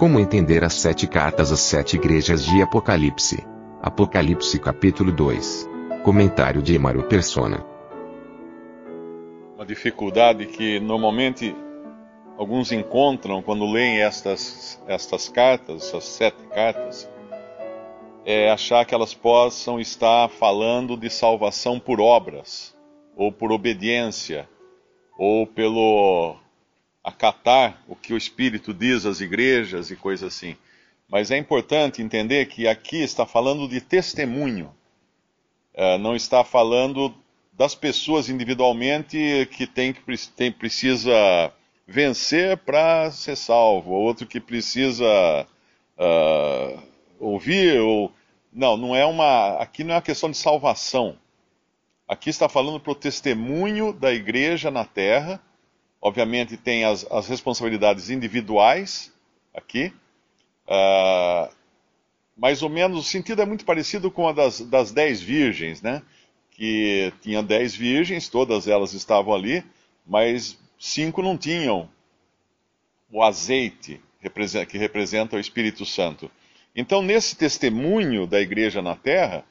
Como entender as sete cartas às sete igrejas de Apocalipse? Apocalipse capítulo 2. Comentário de Emaro Persona. Uma dificuldade que normalmente alguns encontram quando leem estas, estas cartas, essas sete cartas, é achar que elas possam estar falando de salvação por obras, ou por obediência, ou pelo acatar o que o Espírito diz às igrejas e coisas assim. Mas é importante entender que aqui está falando de testemunho, é, não está falando das pessoas individualmente que tem tem, precisa vencer para ser salvo, outro que precisa uh, ouvir ou não, não é uma aqui não é uma questão de salvação. Aqui está falando para o testemunho da igreja na terra obviamente tem as, as responsabilidades individuais aqui. Uh, mais ou menos, o sentido é muito parecido com a das, das dez virgens, né? Que tinha dez virgens, todas elas estavam ali, mas cinco não tinham o azeite que representa o Espírito Santo. Então, nesse testemunho da igreja na terra,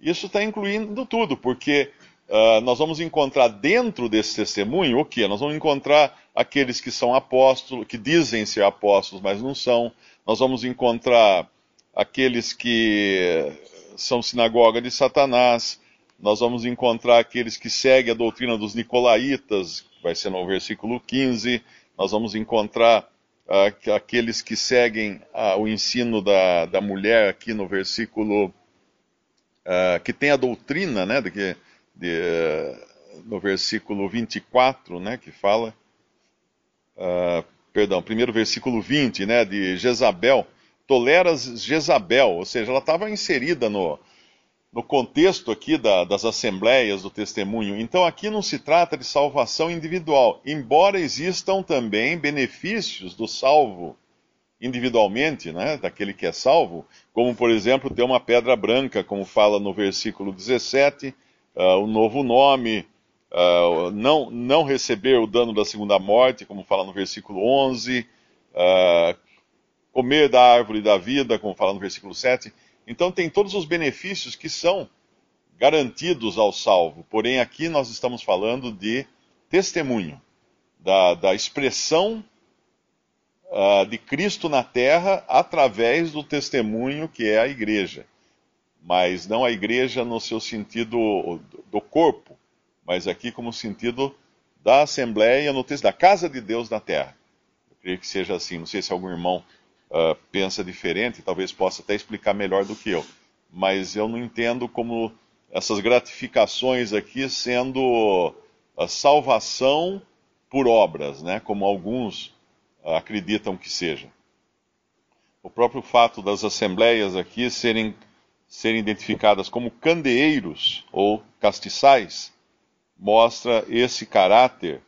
isso está incluindo tudo, porque uh, nós vamos encontrar dentro desse testemunho o que? Nós vamos encontrar aqueles que são apóstolos, que dizem ser apóstolos, mas não são. Nós vamos encontrar aqueles que são sinagoga de Satanás. Nós vamos encontrar aqueles que seguem a doutrina dos nicolaítas, vai ser no versículo 15. Nós vamos encontrar uh, aqueles que seguem uh, o ensino da, da mulher aqui no versículo. Que tem a doutrina, né, de que de, no versículo 24, né, que fala, uh, perdão, primeiro versículo 20, né, de Jezabel, toleras Jezabel, ou seja, ela estava inserida no, no contexto aqui da, das assembleias do testemunho. Então aqui não se trata de salvação individual, embora existam também benefícios do salvo individualmente, né, daquele que é salvo, como por exemplo ter uma pedra branca, como fala no versículo 17, uh, um novo nome, uh, não, não receber o dano da segunda morte, como fala no versículo 11, uh, ah, comer da árvore da vida, como fala no versículo 7. Então, tem todos os benefícios que são garantidos ao salvo. Porém, aqui nós estamos falando de testemunho, da, da expressão uh, de Cristo na terra através do testemunho que é a igreja mas não a igreja no seu sentido do corpo, mas aqui como sentido da assembleia, no texto da casa de Deus na terra. Eu creio que seja assim. Não sei se algum irmão uh, pensa diferente, talvez possa até explicar melhor do que eu, mas eu não entendo como essas gratificações aqui sendo a salvação por obras, né, como alguns uh, acreditam que seja. O próprio fato das assembleias aqui serem serem identificadas como candeeiros ou castiçais, mostra esse caráter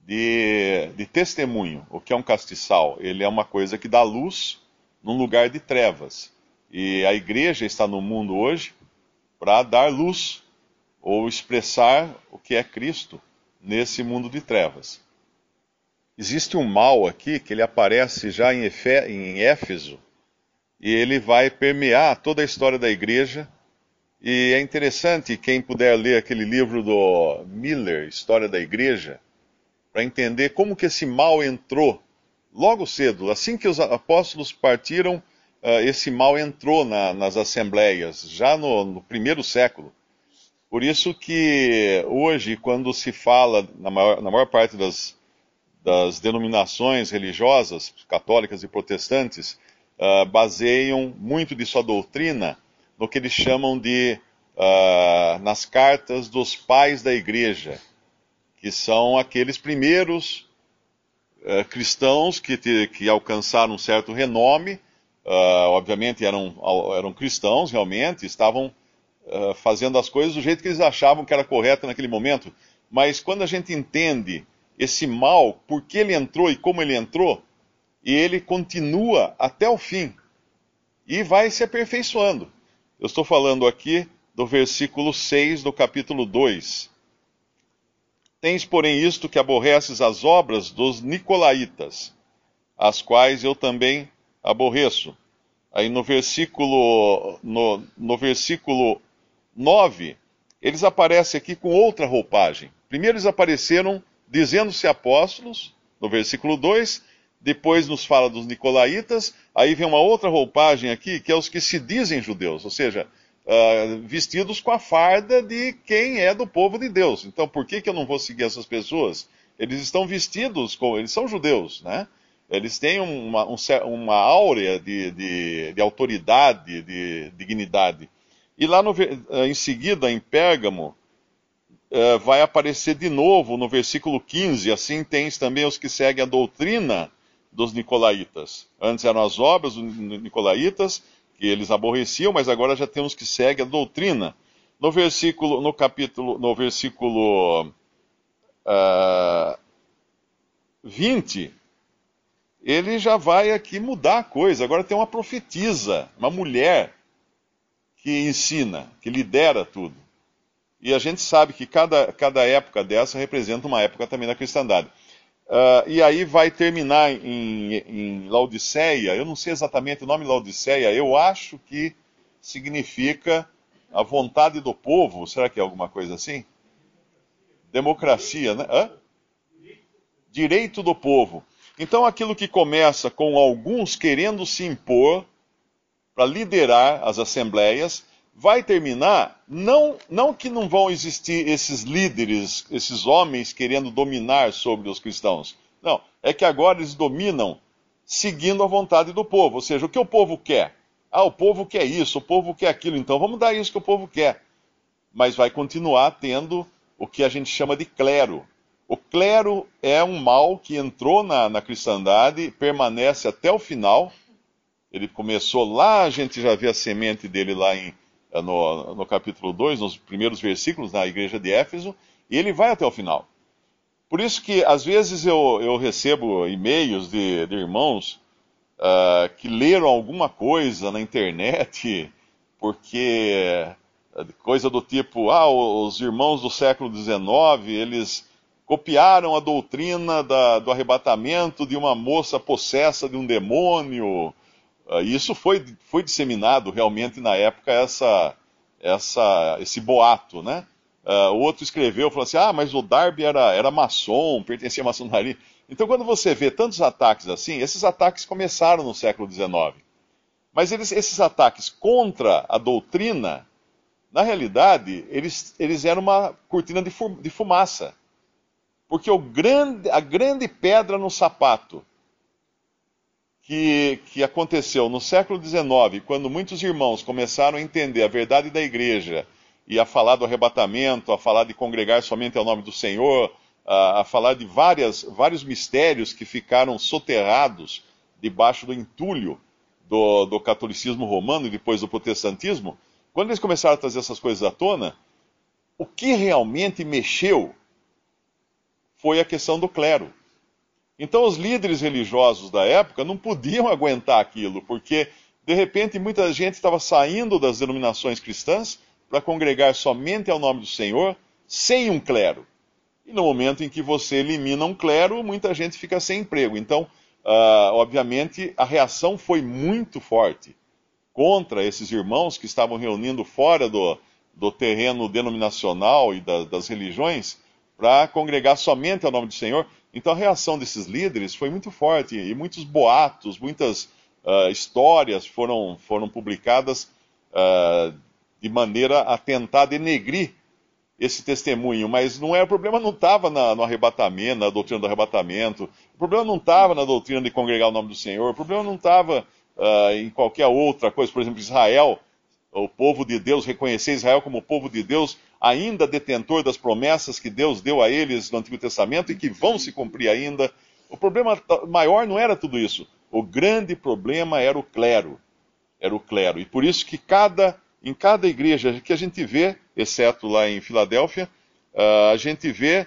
de, de testemunho. O que é um castiçal? Ele é uma coisa que dá luz num lugar de trevas. E a igreja está no mundo hoje para dar luz ou expressar o que é Cristo nesse mundo de trevas. Existe um mal aqui que ele aparece já em, Éfeso, e ele vai permear toda a história da igreja. E é interessante quem puder ler aquele livro do Miller, História da Igreja, para entender como que esse mal entrou logo cedo, assim que os apóstolos partiram, uh, esse mal entrou na, nas assembleias, já no, no, primeiro século. Por isso que hoje, quando se fala, na maior, na maior parte das, das denominações religiosas, católicas e protestantes, uh, baseiam muito de sua doutrina no que eles chamam de uh, nas cartas dos pais da igreja. que são aqueles primeiros uh, cristãos que, te, que alcançaram um certo renome, obviamente eram, eram cristãos realmente, estavam fazendo as coisas do jeito que eles achavam que era correto naquele momento, mas quando a gente entende esse mal, por que ele entrou e como ele entrou, e ele continua até o fim e vai se aperfeiçoando. Eu estou falando aqui do versículo 6 do capítulo 2. Tens, porém, isto que aborreces as obras dos nicolaítas, as quais eu também aborreço. Aí no versículo, no, no versículo 9, eles aparecem aqui com outra roupagem. Primeiro eles apareceram dizendo-se apóstolos, no versículo 2, depois nos fala dos nicolaítas, aí vem uma outra roupagem aqui, que é os que se dizem judeus, ou seja, uh, vestidos com a farda de quem é do povo de Deus. Então, por que, que eu não vou seguir essas pessoas? Eles estão vestidos como. Eles são judeus, né? Eles têm uma, um, uma áurea de, de, de, autoridade, de dignidade. E lá no, em seguida, em Pérgamo, uh, vai aparecer de novo no versículo 15: assim tens também os que seguem a doutrina dos nicolaítas. Antes eram as obras dos nicolaítas, que eles aborreciam, mas agora já temos que segue a doutrina. No versículo, no capítulo, no versículo uh, ah, 20, ele já vai aqui mudar a coisa. Agora tem uma profetisa, uma mulher que ensina, que lidera tudo. E a gente sabe que cada, cada época dessa representa uma época também da cristandade. Uh, e aí vai terminar em, em Laodiceia. Eu não sei exatamente o nome Laodiceia, eu acho que significa a vontade do povo. Será que é alguma coisa assim? Democracia, né? Hã? Direito do povo. Então, aquilo que começa com alguns querendo se impor para liderar as assembleias, vai terminar, não, não que não vão existir esses líderes, esses homens querendo dominar sobre os cristãos. Não, é que agora eles dominam seguindo a vontade do povo. Ou seja, o que o povo quer? Ah, o povo quer isso, o povo quer aquilo, então vamos dar isso que o povo quer. Mas vai continuar tendo o que a gente chama de clero. O clero é um mal que entrou na, na cristandade, permanece até o final. Ele começou lá, a gente já vê a semente dele lá em no, no capítulo 2, nos primeiros versículos, na igreja de Éfeso, e ele vai até o final. Por isso que, às vezes, eu, eu recebo e-mails de, de irmãos uh, que leram alguma coisa na internet, porque coisa do tipo, ah, os irmãos do século XIX, eles copiaram a doutrina da, do arrebatamento de uma moça possessa de um demônio, Uh, isso foi, foi disseminado realmente na época, essa, essa, esse boato, né? Uh, o outro escreveu, falou assim, ah, mas o Darby era, era maçom, pertencia à maçonaria. Então, quando você vê tantos ataques assim, esses ataques começaram no século XIX. Mas eles, esses ataques contra a doutrina, na realidade, eles, eles eram uma cortina de, fumaça. Porque grande, a grande pedra no sapato que, que aconteceu no século XIX, quando muitos irmãos começaram a entender a verdade da igreja e a falar do arrebatamento, a falar de congregar somente ao nome do Senhor, a, a falar de várias, vários mistérios que ficaram soterrados debaixo do entulho do, do catolicismo romano e depois do protestantismo, quando eles começaram a trazer essas coisas à tona, o que realmente mexeu foi a questão do clero. Então, os líderes religiosos da época não podiam aguentar aquilo, porque, de repente, muita gente estava saindo das denominações cristãs para congregar somente ao nome do Senhor, sem um clero. E no momento em que você elimina um clero, muita gente fica sem emprego. Então, uh, obviamente, a reação foi muito forte contra esses irmãos que estavam reunindo fora do, do terreno denominacional e da, das religiões para congregar somente ao nome do Senhor. Então a reação desses líderes foi muito forte e muitos boatos, muitas uh, histórias foram, foram publicadas uh, de maneira a tentar denegrir esse testemunho, mas não é, o problema não estava no arrebatamento, na doutrina do arrebatamento, o problema não estava na doutrina de congregar o nome do Senhor, o problema não estava uh, em qualquer outra coisa, por exemplo, Israel, o povo de Deus, reconhecer Israel como povo de Deus, ainda detentor das promessas que Deus deu a eles no Antigo Testamento e que vão se cumprir ainda. O problema maior não era tudo isso. O grande problema era o clero. Era o clero. E por isso que cada, em cada igreja que a gente vê, exceto lá em Filadélfia, uh, a gente vê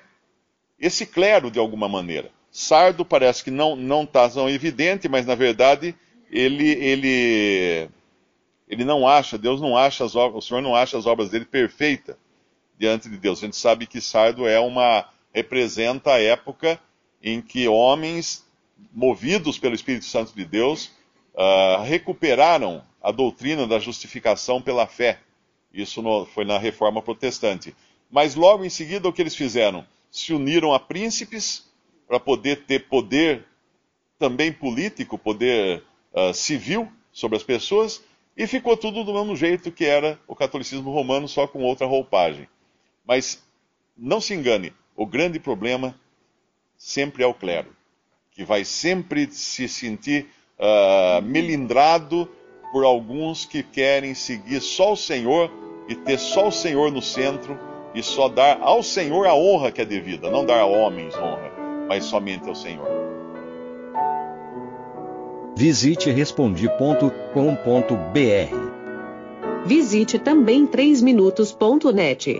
esse clero de alguma maneira. Sardo parece que não não está tão evidente, mas na verdade ele ele ele não acha, Deus não acha as obras, o Senhor não acha as obras dele perfeitas diante de Deus. A gente sabe que Sardo é uma representa a época em que homens movidos pelo Espírito Santo de Deus uh, recuperaram a doutrina da justificação pela fé. Isso no, foi na Reforma Protestante. Mas logo em seguida o que eles fizeram? Se uniram a príncipes para poder ter poder também político, poder uh, civil sobre as pessoas, e ficou tudo do mesmo jeito que era o catolicismo romano, só com outra roupagem. Mas não se engane, o grande problema sempre é o clero, que vai sempre se sentir uh, melindrado por alguns que querem seguir só o Senhor e ter só o Senhor no centro e só dar ao Senhor a honra que é devida, não dar a homens honra mas somente ao Senhor. Visite respondi.com.br. Visite também 3minutos.net.